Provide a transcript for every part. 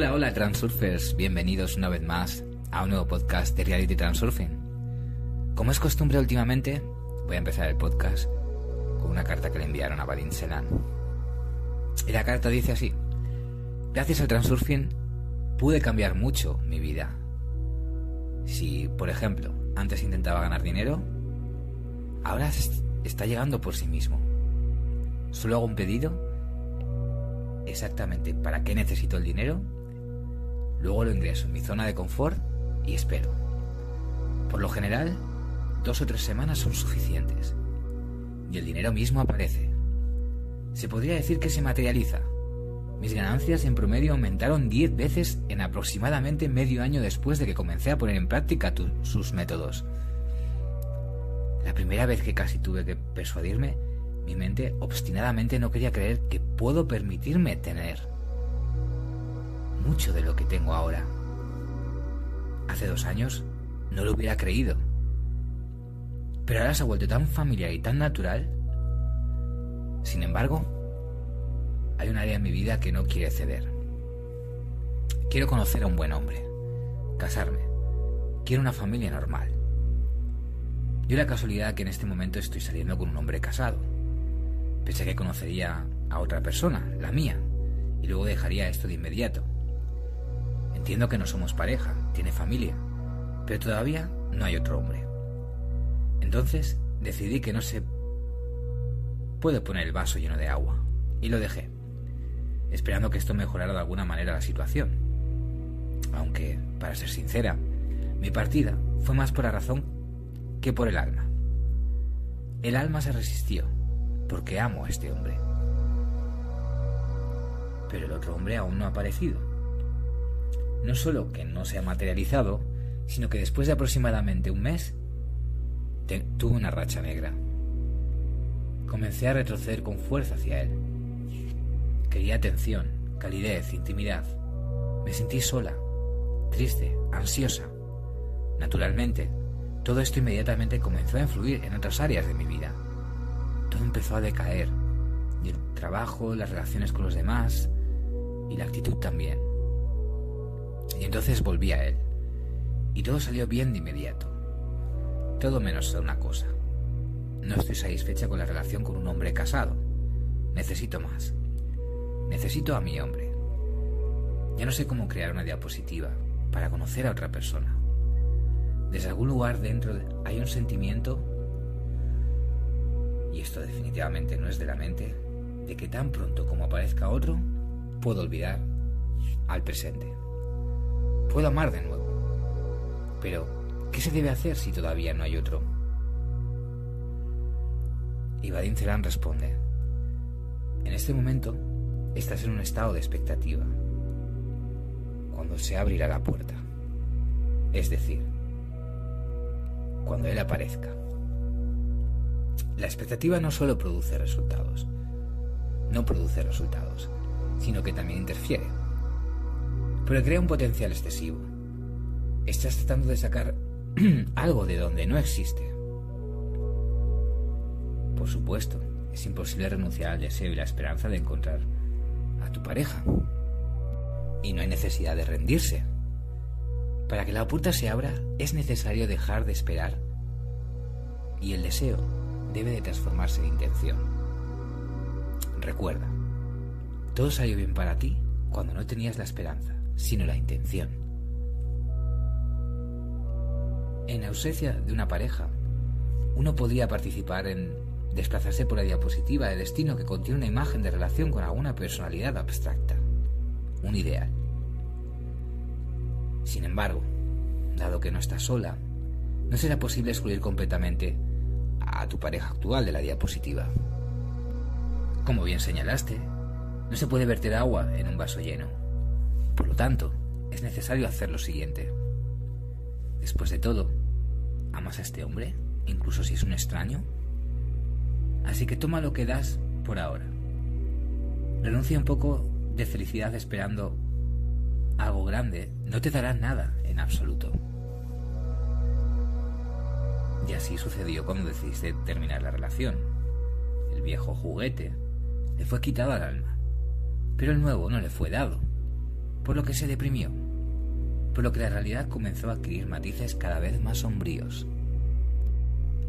Hola, hola Transurfers, bienvenidos una vez más a un nuevo podcast de Reality Transurfing. Como es costumbre últimamente, voy a empezar el podcast con una carta que le enviaron a Badin Selan. Y la carta dice así, gracias al Transurfing pude cambiar mucho mi vida. Si, por ejemplo, antes intentaba ganar dinero, ahora está llegando por sí mismo. Solo hago un pedido exactamente para qué necesito el dinero, luego lo ingreso en mi zona de confort y espero. Por lo general, dos o tres semanas son suficientes. Y el dinero mismo aparece. Se podría decir que se materializa. Mis ganancias en promedio aumentaron 10 veces en aproximadamente medio año después de que comencé a poner en práctica sus métodos. La primera vez que casi tuve que persuadirme mi mente obstinadamente no quería creer que puedo permitirme tener mucho de lo que tengo ahora. Hace dos años no lo hubiera creído. Pero ahora se ha vuelto tan familiar y tan natural. Sin embargo, hay un área en mi vida que no quiere ceder. Quiero conocer a un buen hombre, casarme. Quiero una familia normal. Yo la casualidad que en este momento estoy saliendo con un hombre casado. Pensé que conocería a otra persona, la mía, y luego dejaría esto de inmediato. Entiendo que no somos pareja, tiene familia, pero todavía no hay otro hombre. Entonces decidí que no se puede poner el vaso lleno de agua, y lo dejé, esperando que esto mejorara de alguna manera la situación. Aunque, para ser sincera, mi partida fue más por la razón que por el alma. El alma se resistió, porque amo a este hombre. Pero el otro hombre aún no ha aparecido. No solo que no se ha materializado, sino que después de aproximadamente un mes tuve una racha negra. Comencé a retroceder con fuerza hacia él. Quería atención, calidez, intimidad. Me sentí sola, triste, ansiosa. Naturalmente, todo esto inmediatamente comenzó a influir en otras áreas de mi vida todo empezó a decaer. Y el trabajo, las relaciones con los demás y la actitud también. Y entonces volví a él. Y todo salió bien de inmediato. Todo menos una cosa. No estoy satisfecha con la relación con un hombre casado. Necesito más. Necesito a mi hombre. Ya no sé cómo crear una diapositiva para conocer a otra persona. Desde algún lugar dentro hay un sentimiento y esto definitivamente no es de la mente, de que tan pronto como aparezca otro, puedo olvidar al presente. Puedo amar de nuevo. Pero, ¿qué se debe hacer si todavía no hay otro? Y Vadim responde, en este momento estás en un estado de expectativa, cuando se abrirá la puerta, es decir, cuando Él aparezca. La expectativa no solo produce resultados, no produce resultados, sino que también interfiere. Pero crea un potencial excesivo. Estás tratando de sacar algo de donde no existe. Por supuesto, es imposible renunciar al deseo y la esperanza de encontrar a tu pareja. Y no hay necesidad de rendirse. Para que la puerta se abra es necesario dejar de esperar. Y el deseo debe de transformarse en intención. Recuerda, todo salió bien para ti cuando no tenías la esperanza, sino la intención. En ausencia de una pareja, uno podría participar en desplazarse por la diapositiva de destino que contiene una imagen de relación con alguna personalidad abstracta, un ideal. Sin embargo, dado que no estás sola, no será posible excluir completamente a tu pareja actual de la diapositiva. Como bien señalaste, no se puede verter agua en un vaso lleno. Por lo tanto, es necesario hacer lo siguiente. Después de todo, ¿amas a este hombre, incluso si es un extraño? Así que toma lo que das por ahora. Renuncia un poco de felicidad esperando algo grande. No te dará nada en absoluto. Y así sucedió cuando decidiste terminar la relación. El viejo juguete le fue quitado al alma, pero el nuevo no le fue dado. Por lo que se deprimió, por lo que la realidad comenzó a adquirir matices cada vez más sombríos.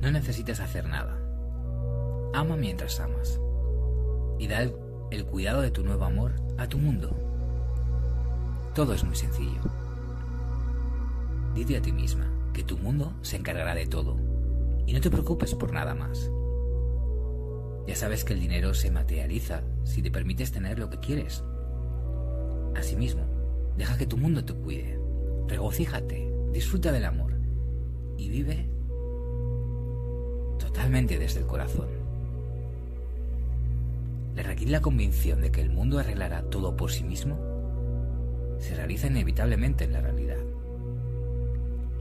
No necesitas hacer nada. Ama mientras amas. Y da el, el cuidado de tu nuevo amor a tu mundo. Todo es muy sencillo. Dite a ti misma que tu mundo se encargará de todo y no te preocupes por nada más. Ya sabes que el dinero se materializa si te permites tener lo que quieres. Asimismo, deja que tu mundo te cuide. Regocíjate, disfruta del amor y vive totalmente desde el corazón. Le requiere la convicción de que el mundo arreglará todo por sí mismo, se realiza inevitablemente en la realidad.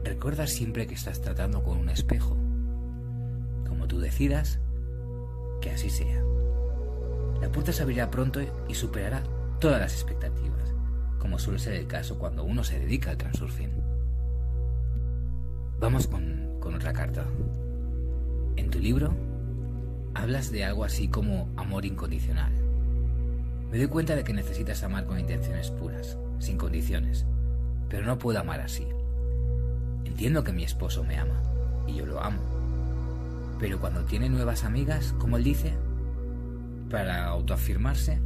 Recuerda siempre que estás tratando con un espejo. Como tú decidas, que así sea. La puerta se abrirá pronto y superará todas las expectativas, como suele ser el caso cuando uno se dedica al transurfing. Vamos con, con otra carta. En tu libro hablas de algo así como amor incondicional. Me doy cuenta de que necesitas amar con intenciones puras, sin condiciones, pero no puedo amar así. Entiendo que mi esposo me ama, y yo lo amo. Pero cuando tiene nuevas amigas, como él dice, para autoafirmarse,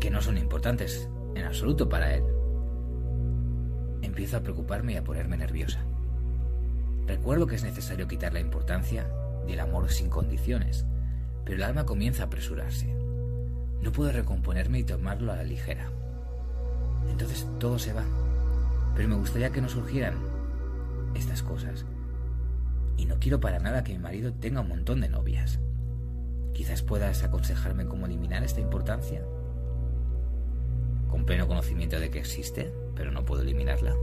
que no son importantes en absoluto para él, empiezo a preocuparme y a ponerme nerviosa. Recuerdo que es necesario quitar la importancia del amor sin condiciones, pero el alma comienza a apresurarse. No puedo recomponerme y tomarlo a la ligera. Entonces todo se va pero me gustaría que no surgieran estas cosas. Y no quiero para nada que mi marido tenga un montón de novias. Quizás puedas aconsejarme cómo eliminar esta importancia. Con pleno conocimiento de que existe, pero no puedo eliminarla.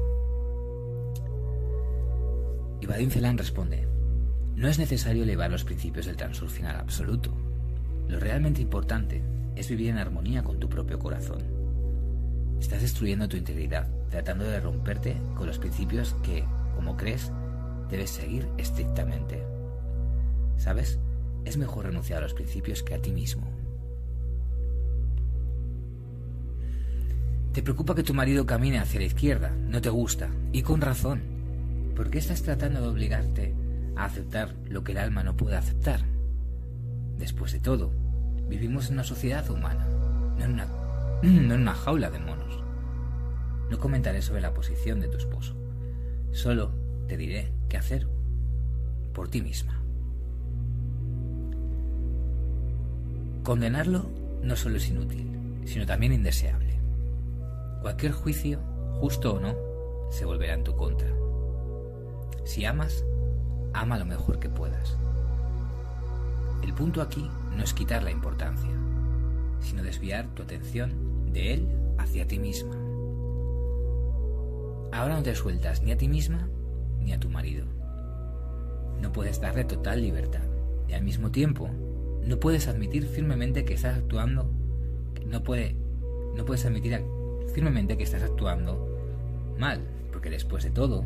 Y Vadim Celan responde, no es necesario elevar los principios del transurfing al absoluto. Lo realmente importante es vivir en armonía con tu propio corazón. Estás destruyendo tu integridad tratando de romperte con los principios que, como crees, debes seguir estrictamente. ¿Sabes? Es mejor renunciar a los principios que a ti mismo. Te preocupa que tu marido camine hacia la izquierda, no te gusta, y con razón. ¿Por qué estás tratando de obligarte a aceptar lo que el alma no puede aceptar? Después de todo, vivimos en una sociedad humana, no en una, no en una jaula de monos. No comentaré sobre la posición de tu esposo. Solo te diré qué hacer por ti misma. Condenarlo no solo es inútil, sino también indeseable. Cualquier juicio, justo o no, se volverá en tu contra. Si amas, ama lo mejor que puedas. El punto aquí no es quitar la importancia, sino desviar tu atención de él hacia ti misma. Ahora no te sueltas ni a ti misma ni a tu marido. No puedes darle total libertad y al mismo tiempo no puedes admitir firmemente que estás actuando no puede no puedes admitir firmemente que estás actuando mal, porque después de todo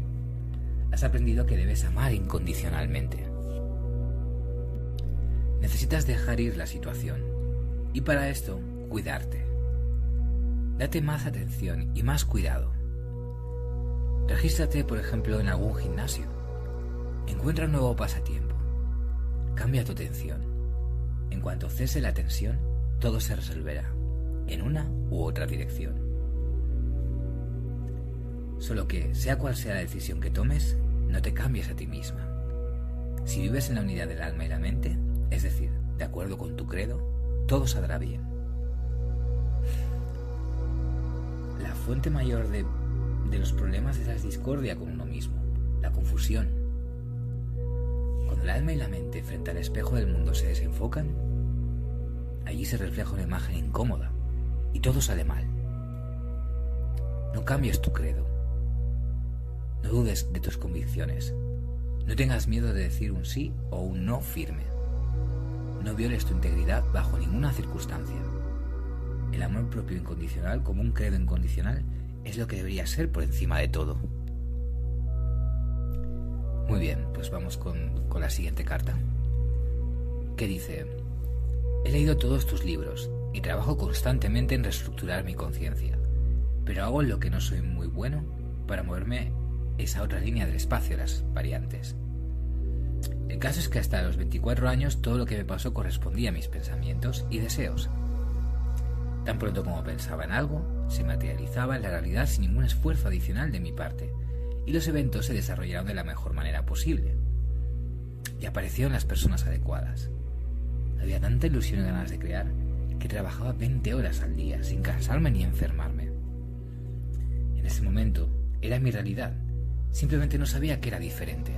has aprendido que debes amar incondicionalmente. Necesitas dejar ir la situación y para esto cuidarte. Date más atención y más cuidado. Regístrate, por ejemplo, en algún gimnasio. Encuentra un nuevo pasatiempo. Cambia tu atención. En cuanto cese la tensión, todo se resolverá, en una u otra dirección. Solo que, sea cual sea la decisión que tomes, no te cambies a ti misma. Si vives en la unidad del alma y la mente, es decir, de acuerdo con tu credo, todo saldrá bien. La fuente mayor de los problemas es la discordia con uno mismo, la confusión. Cuando el alma y la mente frente al espejo del mundo se desenfocan, allí se refleja una imagen incómoda y todo sale mal. No cambies tu credo. No dudes de tus convicciones. No tengas miedo de decir un sí o un no firme. No violes tu integridad bajo ninguna circunstancia. El amor propio incondicional como un credo incondicional es lo que debería ser por encima de todo. Muy bien, pues vamos con, con la siguiente carta. Que dice, he leído todos tus libros y trabajo constantemente en reestructurar mi conciencia. pero hago lo que no soy muy bueno para moverme esa otra línea del espacio, las variantes. El caso es que hasta los 24 años todo lo que me pasó correspondía a mis pensamientos y deseos. Tan pronto como pensaba en algo, se materializaba en la realidad sin ningún esfuerzo adicional de mi parte, y los eventos se desarrollaron de la mejor manera posible. Y aparecieron las personas adecuadas. Había tanta ilusión y ganas de crear que trabajaba 20 horas al día sin cansarme ni enfermarme. En ese momento era mi realidad, simplemente no sabía que era diferente.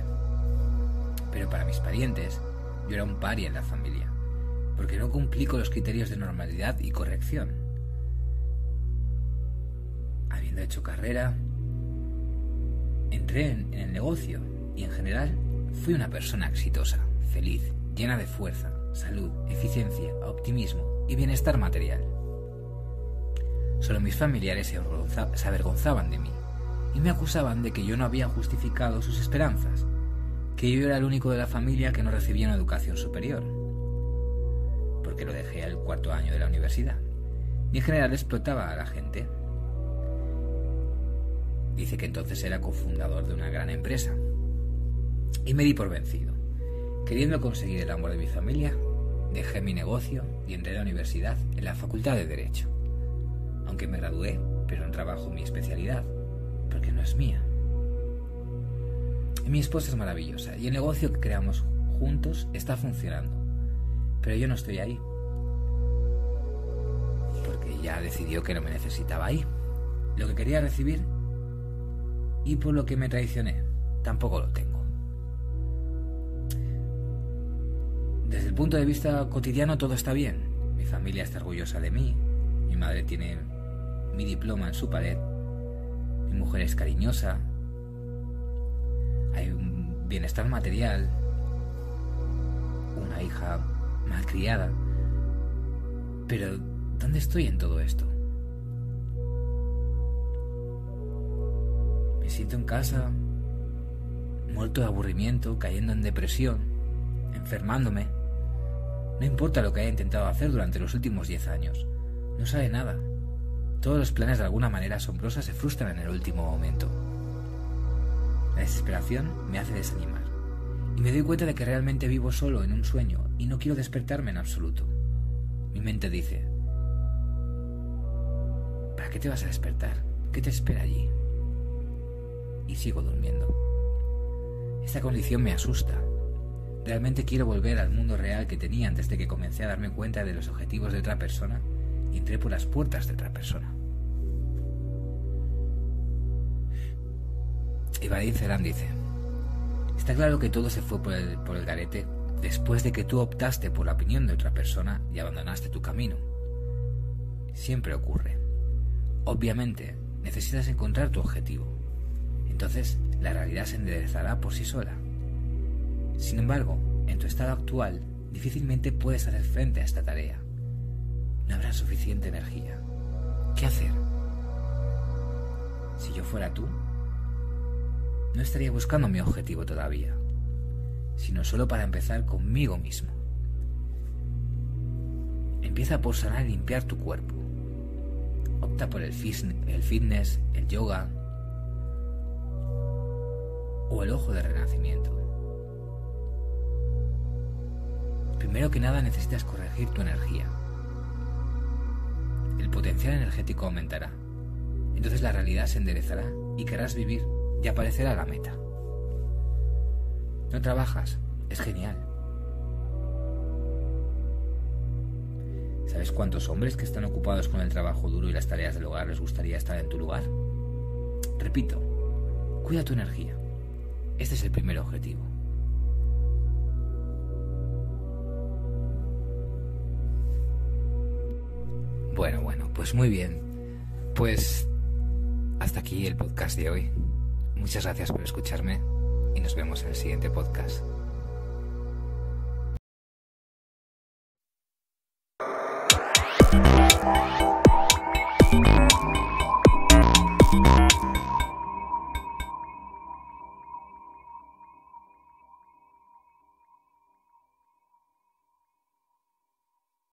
Pero para mis parientes, yo era un paria en la familia, porque no cumplí con los criterios de normalidad y corrección. Habiendo hecho carrera, entré en, el negocio y en general fui una persona exitosa, feliz, llena de fuerza, salud, eficiencia, optimismo y bienestar material. Solo mis familiares se avergonzaban de mí y me acusaban de que yo no había justificado sus esperanzas que yo era el único de la familia que no recibía una educación superior, porque lo dejé al cuarto año de la universidad, y en general explotaba a la gente. Dice que entonces era cofundador de una gran empresa, y me di por vencido. Queriendo conseguir el amor de mi familia, dejé mi negocio y entré a la universidad en la Facultad de Derecho, aunque me gradué, pero no trabajo mi especialidad, porque no es mía. Mi esposa es maravillosa y el negocio que creamos juntos está funcionando. Pero yo no estoy ahí. Porque ya decidió que no me necesitaba ahí. Lo que quería recibir y por lo que me traicioné, tampoco lo tengo. Desde el punto de vista cotidiano todo está bien. Mi familia está orgullosa de mí. Mi madre tiene mi diploma en su pared. Mi mujer es cariñosa, hay un bienestar material, una hija malcriada. Pero, ¿dónde estoy en todo esto? Me siento en casa, muerto de aburrimiento, cayendo en depresión, enfermándome. No importa lo que haya intentado hacer durante los últimos diez años, no sabe nada. Todos los planes de alguna manera asombrosa se frustran en el último momento. La desesperación me hace desanimar y me doy cuenta de que realmente vivo solo en un sueño y no quiero despertarme en absoluto. Mi mente dice, ¿para qué te vas a despertar? ¿Qué te espera allí? Y sigo durmiendo. Esta condición me asusta. Realmente quiero volver al mundo real que tenía antes de que comencé a darme cuenta de los objetivos de otra persona entré por las puertas de otra persona. Y Vadim dice, está claro que todo se fue por el, por el garete después de que tú optaste por la opinión de otra persona y abandonaste tu camino. Siempre ocurre. Obviamente, necesitas encontrar tu objetivo. Entonces, la realidad se enderezará por sí sola. Sin embargo, en tu estado actual, difícilmente puedes hacer frente a esta tarea. No habrá suficiente energía. ¿Qué hacer? Si yo fuera tú, no estaría buscando mi objetivo todavía, sino solo para empezar conmigo mismo. Empieza por sanar y limpiar tu cuerpo. Opta por el fitness, el yoga o el ojo de renacimiento. Primero que nada necesitas corregir tu energía. Potencial energético aumentará. Entonces la realidad se enderezará y querrás vivir y aparecerá la meta. No trabajas, es genial. ¿Sabes cuántos hombres que están ocupados con el trabajo duro y las tareas del hogar les gustaría estar en tu lugar? Repito, cuida tu energía. Este es el primer objetivo. Bueno, bueno, pues muy bien. Pues hasta aquí el podcast de hoy. Muchas gracias por escucharme y nos vemos en el siguiente podcast.